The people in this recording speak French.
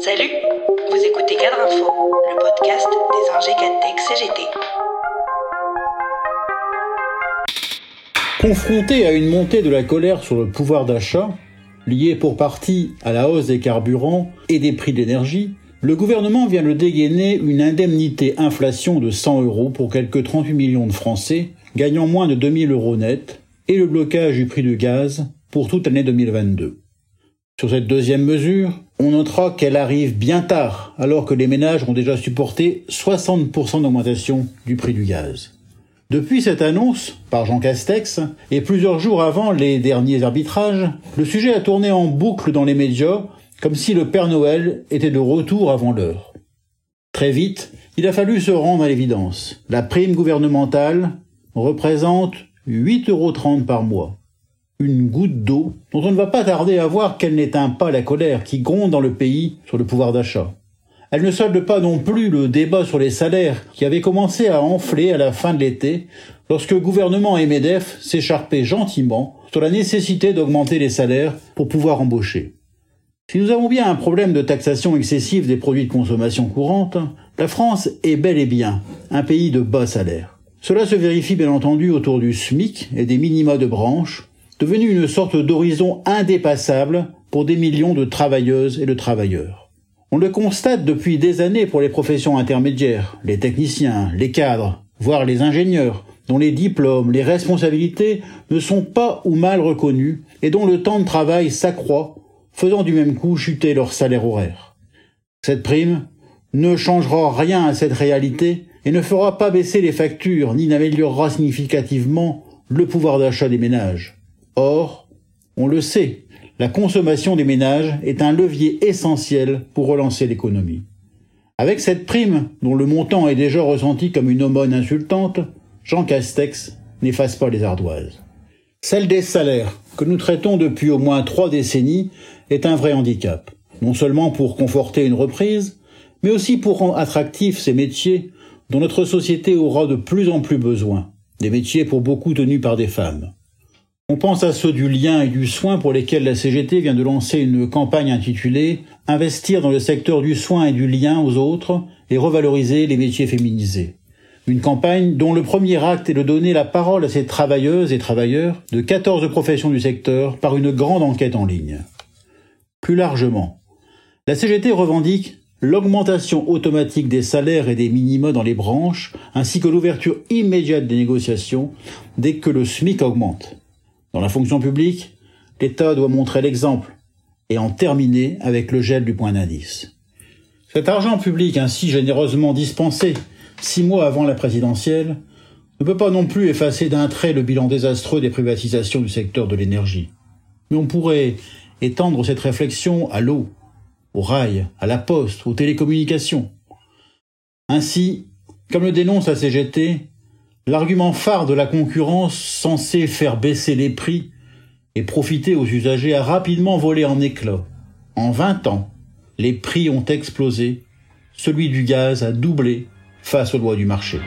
Salut, vous écoutez Cadre Info, le podcast des Ingé Tech CGT. Confronté à une montée de la colère sur le pouvoir d'achat, liée pour partie à la hausse des carburants et des prix d'énergie, le gouvernement vient de dégainer une indemnité inflation de 100 euros pour quelques 38 millions de Français gagnant moins de 2000 euros net et le blocage du prix du gaz pour toute l'année 2022. Sur cette deuxième mesure, on notera qu'elle arrive bien tard, alors que les ménages ont déjà supporté 60% d'augmentation du prix du gaz. Depuis cette annonce par Jean Castex, et plusieurs jours avant les derniers arbitrages, le sujet a tourné en boucle dans les médias, comme si le Père Noël était de retour avant l'heure. Très vite, il a fallu se rendre à l'évidence. La prime gouvernementale représente 8,30 euros par mois une goutte d'eau dont on ne va pas tarder à voir qu'elle n'éteint pas la colère qui gronde dans le pays sur le pouvoir d'achat. Elle ne solde pas non plus le débat sur les salaires qui avait commencé à enfler à la fin de l'été lorsque gouvernement et MEDEF s'écharpaient gentiment sur la nécessité d'augmenter les salaires pour pouvoir embaucher. Si nous avons bien un problème de taxation excessive des produits de consommation courante, la France est bel et bien un pays de bas salaires. Cela se vérifie bien entendu autour du SMIC et des minima de branche, devenu une sorte d'horizon indépassable pour des millions de travailleuses et de travailleurs. On le constate depuis des années pour les professions intermédiaires, les techniciens, les cadres, voire les ingénieurs, dont les diplômes, les responsabilités ne sont pas ou mal reconnus et dont le temps de travail s'accroît, faisant du même coup chuter leur salaire horaire. Cette prime ne changera rien à cette réalité et ne fera pas baisser les factures ni n'améliorera significativement le pouvoir d'achat des ménages. Or, on le sait, la consommation des ménages est un levier essentiel pour relancer l'économie. Avec cette prime, dont le montant est déjà ressenti comme une aumône insultante, Jean Castex n'efface pas les ardoises. Celle des salaires, que nous traitons depuis au moins trois décennies, est un vrai handicap, non seulement pour conforter une reprise, mais aussi pour rendre attractifs ces métiers dont notre société aura de plus en plus besoin, des métiers pour beaucoup tenus par des femmes. On pense à ceux du lien et du soin pour lesquels la CGT vient de lancer une campagne intitulée Investir dans le secteur du soin et du lien aux autres et revaloriser les métiers féminisés. Une campagne dont le premier acte est de donner la parole à ces travailleuses et travailleurs de 14 professions du secteur par une grande enquête en ligne. Plus largement, la CGT revendique l'augmentation automatique des salaires et des minima dans les branches, ainsi que l'ouverture immédiate des négociations dès que le SMIC augmente. Dans la fonction publique, l'État doit montrer l'exemple et en terminer avec le gel du point d'indice. Cet argent public ainsi généreusement dispensé six mois avant la présidentielle ne peut pas non plus effacer d'un trait le bilan désastreux des privatisations du secteur de l'énergie. Mais on pourrait étendre cette réflexion à l'eau, au rail, à la poste, aux télécommunications. Ainsi, comme le dénonce la CGT, L'argument phare de la concurrence censé faire baisser les prix et profiter aux usagers a rapidement volé en éclats. En 20 ans, les prix ont explosé, celui du gaz a doublé face aux lois du marché.